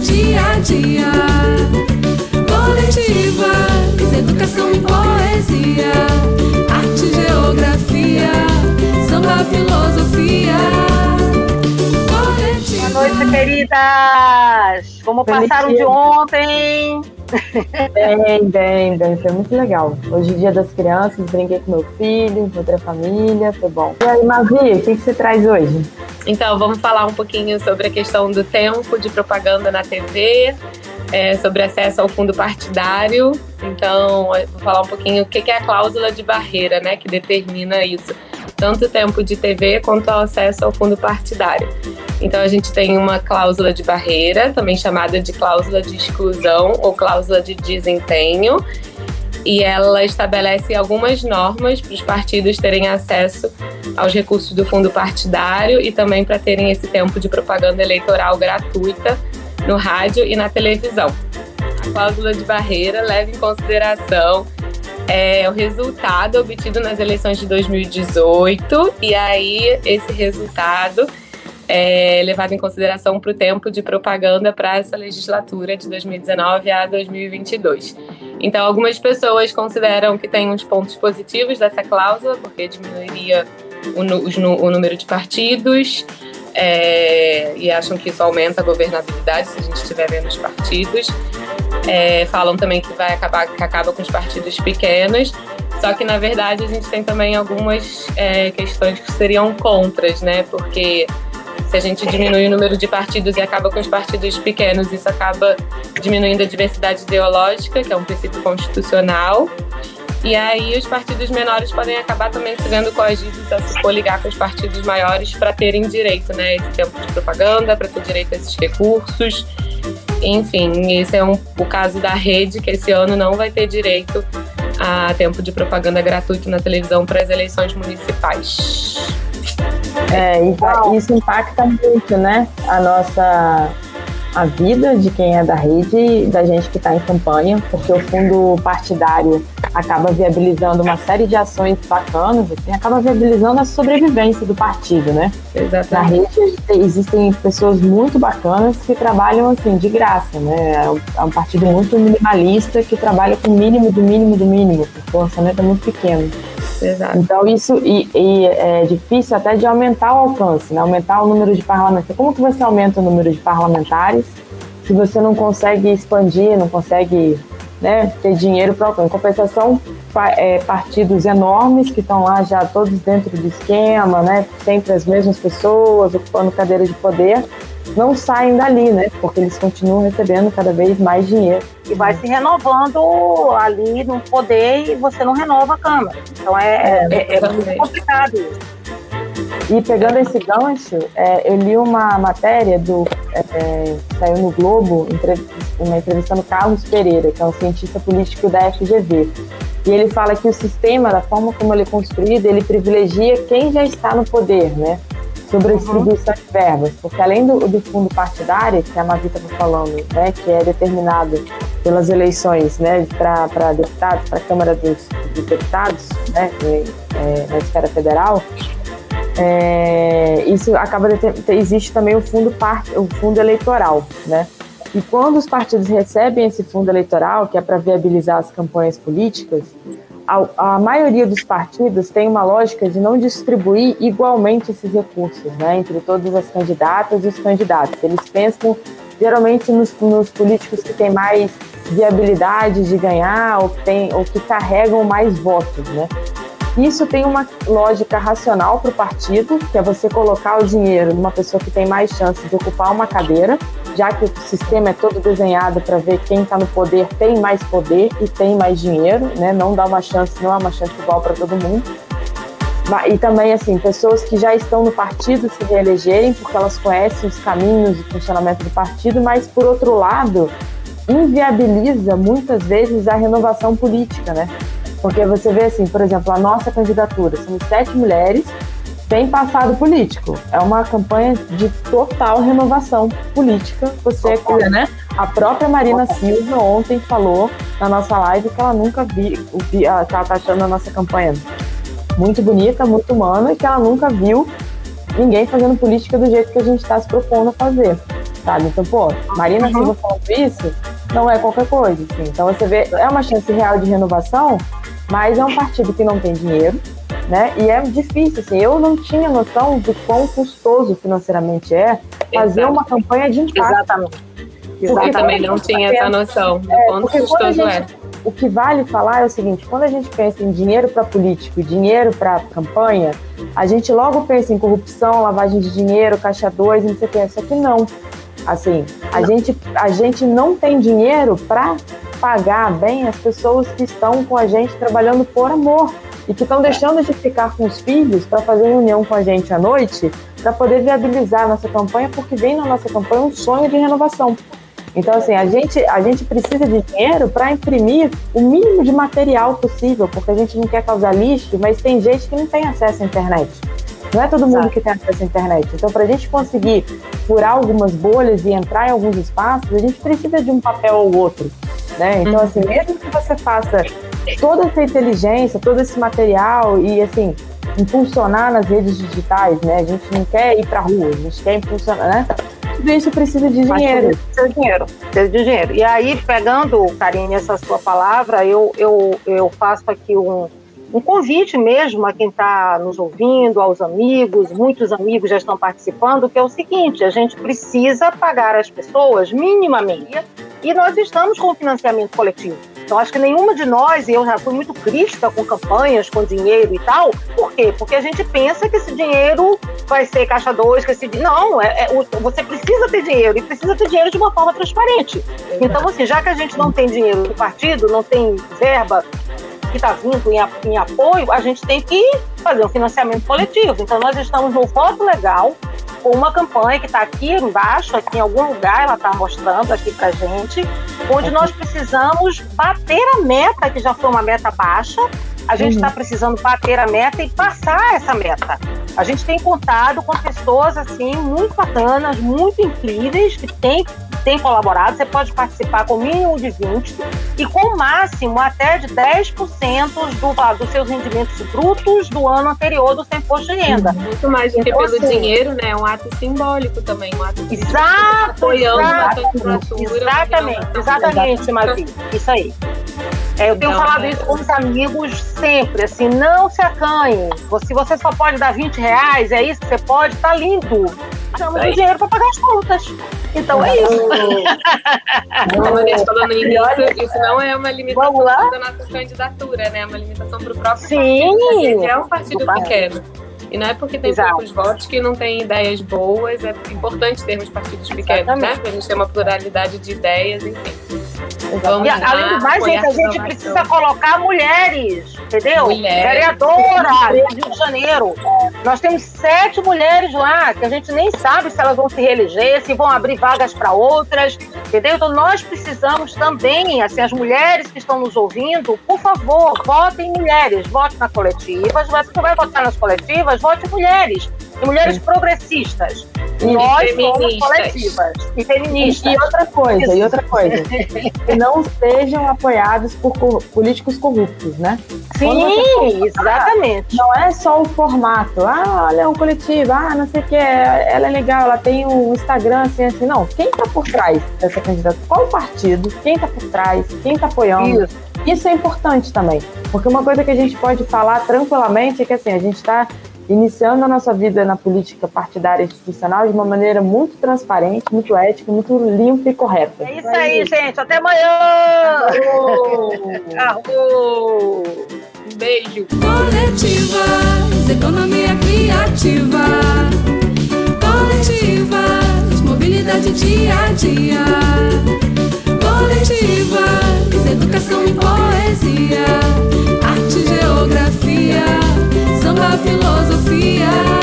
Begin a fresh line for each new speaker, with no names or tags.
dia a dia. Coletivas, educação e poesia, arte, geografia, samba, filosofia.
Boa noite, queridas! Como passaram de ontem?
Bem, bem, bem. Foi muito legal. Hoje é dia das crianças, brinquei com meu filho, encontrei a família, foi bom. E aí, Mavi, o que, que você traz hoje?
Então, vamos falar um pouquinho sobre a questão do tempo de propaganda na TV, é, sobre acesso ao fundo partidário. Então, vou falar um pouquinho o que é a cláusula de barreira, né, que determina isso, tanto tempo de TV quanto o acesso ao fundo partidário. Então, a gente tem uma cláusula de barreira, também chamada de cláusula de exclusão ou cláusula de desempenho, e ela estabelece algumas normas para os partidos terem acesso aos recursos do fundo partidário e também para terem esse tempo de propaganda eleitoral gratuita no rádio e na televisão. A cláusula de barreira leva em consideração é, o resultado obtido nas eleições de 2018 e aí esse resultado é levado em consideração para o tempo de propaganda para essa legislatura de 2019 a 2022. Então, algumas pessoas consideram que tem uns pontos positivos dessa cláusula, porque diminuiria o, o, o número de partidos, é, e acham que isso aumenta a governabilidade se a gente tiver menos partidos. É, falam também que vai acabar que acaba com os partidos pequenos. Só que na verdade a gente tem também algumas é, questões que seriam contras, né? Porque se a gente diminui o número de partidos e acaba com os partidos pequenos, isso acaba diminuindo a diversidade ideológica, que é um princípio constitucional. E aí os partidos menores podem acabar também sendo coagidos a se coligar com os partidos maiores para terem direito, né, esse tempo de propaganda, para ter direito a esses recursos. Enfim, esse é um, o caso da rede, que esse ano não vai ter direito a tempo de propaganda gratuito na televisão para as eleições municipais.
É, isso impacta muito, né, a nossa a vida de quem é da rede e da gente que está em campanha, porque o fundo partidário acaba viabilizando uma série de ações bacanas, assim, acaba viabilizando a sobrevivência do partido, né?
Exatamente.
Na rede existem pessoas muito bacanas que trabalham assim de graça, né? É um é partido muito minimalista que trabalha com o mínimo do mínimo do mínimo, porque o orçamento é muito pequeno.
Exato.
Então isso e, e, é difícil até de aumentar o alcance, né? aumentar o número de parlamentares. Como que você aumenta o número de parlamentares se você não consegue expandir, não consegue né, ter dinheiro para Em compensação, é, partidos enormes que estão lá já todos dentro do esquema, né, sempre as mesmas pessoas ocupando cadeiras de poder, não saem dali, né, porque eles continuam recebendo cada vez mais dinheiro.
E vai se renovando ali no poder e você não renova a Câmara. Então é, é, é, é muito complicado isso.
E pegando esse gancho, é, eu li uma matéria do é, saiu no Globo, uma entrevista no Carlos Pereira, que é um cientista político da FGV. E ele fala que o sistema, da forma como ele é construído, ele privilegia quem já está no poder, né? Sobre a uhum. distribuição de verbas. Porque além do, do fundo partidário, que a Mavita está falando, né? Que é determinado pelas eleições, né? Para deputados, para a Câmara dos, dos Deputados, né? É, na esfera federal, é, isso acaba de ter, existe também o fundo parte, o fundo eleitoral, né? E quando os partidos recebem esse fundo eleitoral, que é para viabilizar as campanhas políticas, a, a, maioria dos partidos tem uma lógica de não distribuir igualmente esses recursos, né, entre todas as candidatas e os candidatos. Eles pensam geralmente nos, nos políticos que têm mais viabilidade de ganhar ou que, tem, ou que carregam mais votos, né? Isso tem uma lógica racional para o partido, que é você colocar o dinheiro numa pessoa que tem mais chance de ocupar uma cadeira, já que o sistema é todo desenhado para ver quem está no poder tem mais poder e tem mais dinheiro, né? Não dá uma chance, não é uma chance igual para todo mundo. E também, assim, pessoas que já estão no partido se reelegerem, porque elas conhecem os caminhos e funcionamento do partido, mas, por outro lado, inviabiliza muitas vezes a renovação política, né? Porque você vê assim, por exemplo, a nossa candidatura, somos sete mulheres sem passado político. É uma campanha de total renovação política. Você, né? A própria Marina Silva ontem falou na nossa live que ela nunca viu, que ela tá achando a nossa campanha muito bonita, muito humana, e que ela nunca viu ninguém fazendo política do jeito que a gente está se propondo a fazer. sabe? Então, pô, Marina uhum. Silva falando isso não é qualquer coisa, assim. Então você vê, é uma chance real de renovação, mas é um partido que não tem dinheiro, né? E é difícil, assim. Eu não tinha noção do quão custoso financeiramente é fazer uma campanha de impacto.
Exatamente. Porque também não tinha essa noção do é, quanto custoso gente, é.
O que vale falar é o seguinte: quando a gente pensa em dinheiro para político, dinheiro para campanha, a gente logo pensa em corrupção, lavagem de dinheiro, caixa 2, não sei o que. Só que não. Assim, a, Gente, a gente não tem dinheiro para pagar bem as pessoas que estão com a gente trabalhando por amor e que estão deixando de ficar com os filhos para fazer reunião com a gente à noite para poder viabilizar a nossa campanha, porque vem na nossa campanha um sonho de renovação. Então, assim, a gente, a gente precisa de dinheiro para imprimir o mínimo de material possível, porque a gente não quer causar lixo, mas tem gente que não tem acesso à internet. Não é todo mundo que tem acesso à internet. Então, para a gente conseguir furar algumas bolhas e entrar em alguns espaços, a gente precisa de um papel ou outro. Né? Então, assim, mesmo que você faça toda essa inteligência, todo esse material e, assim, impulsionar nas redes digitais, né? A gente não quer ir para a rua, a gente quer impulsionar, né? tudo isso precisa de dinheiro.
Precisa de dinheiro, precisa de dinheiro. E aí, pegando, Karine, essa sua palavra, eu, eu, eu faço aqui um, um convite mesmo a quem está nos ouvindo, aos amigos, muitos amigos já estão participando, que é o seguinte: a gente precisa pagar as pessoas minimamente e nós estamos com financiamento coletivo. Então, acho que nenhuma de nós, e eu já fui muito crítica com campanhas, com dinheiro e tal, por quê? Porque a gente pensa que esse dinheiro vai ser caixa 2, que esse Não, é, é, você precisa ter dinheiro e precisa ter dinheiro de uma forma transparente. Então, assim, já que a gente não tem dinheiro do partido, não tem verba que está vindo em, apoio, a gente tem que fazer um financiamento coletivo. Então, nós estamos no voto legal, uma campanha que está aqui embaixo, aqui em algum lugar, ela está mostrando aqui para gente, onde nós precisamos bater a meta, que já foi uma meta baixa, a gente está uhum. precisando bater a meta e passar essa meta. A gente tem contado com pessoas assim muito bacanas, muito incríveis, que têm tem colaborado, você pode participar com mínimo de 20% e com máximo até de 10% do, dos seus rendimentos brutos do ano anterior do seu imposto de renda.
Muito mais do que então, pelo assim, dinheiro, né? É um ato simbólico também, um ato
exato, apoiando exato, Exatamente, exatamente, Mavi. Isso aí. É, eu tenho então, falado é... isso com os amigos sempre, assim, não se acanhe. Se você só pode dar 20 reais, é isso que você pode, tá lindo. Chama de dinheiro para pagar as contas. Então é isso.
Como a gente falou no início, isso não é uma limitação da nossa candidatura, né? É uma limitação para o próprio
Sim.
partido. É um partido pequeno. E não é porque tem Exato. poucos votos que não tem ideias boas. É importante termos partidos pequenos, né? Exatamente. né? Para a gente ter uma pluralidade de ideias, enfim.
Vamos e, além do mais, gente, a gente precisa colocar mulheres, entendeu? Mulheres. Vereadora do Rio de Janeiro. Nós temos sete mulheres lá, que a gente nem sabe se elas vão se reeleger, se vão abrir vagas para outras, entendeu? Então nós precisamos também, assim, as mulheres que estão nos ouvindo, por favor, votem mulheres, votem na coletiva. Se você vai votar nas coletivas, vote mulheres. E mulheres Sim. progressistas. E nós somos coletivas e feministas.
E outra coisa, e outra coisa. que não sejam apoiados por políticos corruptos, né?
Sim, exatamente.
Não é só o formato. Ah, olha, é um coletivo. Ah, não sei o que. Ela é legal, ela tem um Instagram assim, assim. Não, quem tá por trás dessa candidata? Qual o partido? Quem tá por trás? Quem tá apoiando? Isso. Isso é importante também. Porque uma coisa que a gente pode falar tranquilamente é que assim, a gente está iniciando a nossa vida na política partidária institucional de uma maneira muito transparente, muito ética, muito limpa e correta.
É isso aí, gente. Até amanhã!
Arro! Um beijo!
Coletivas, economia criativa. Coletivas, mobilidade dia a dia. filosofia.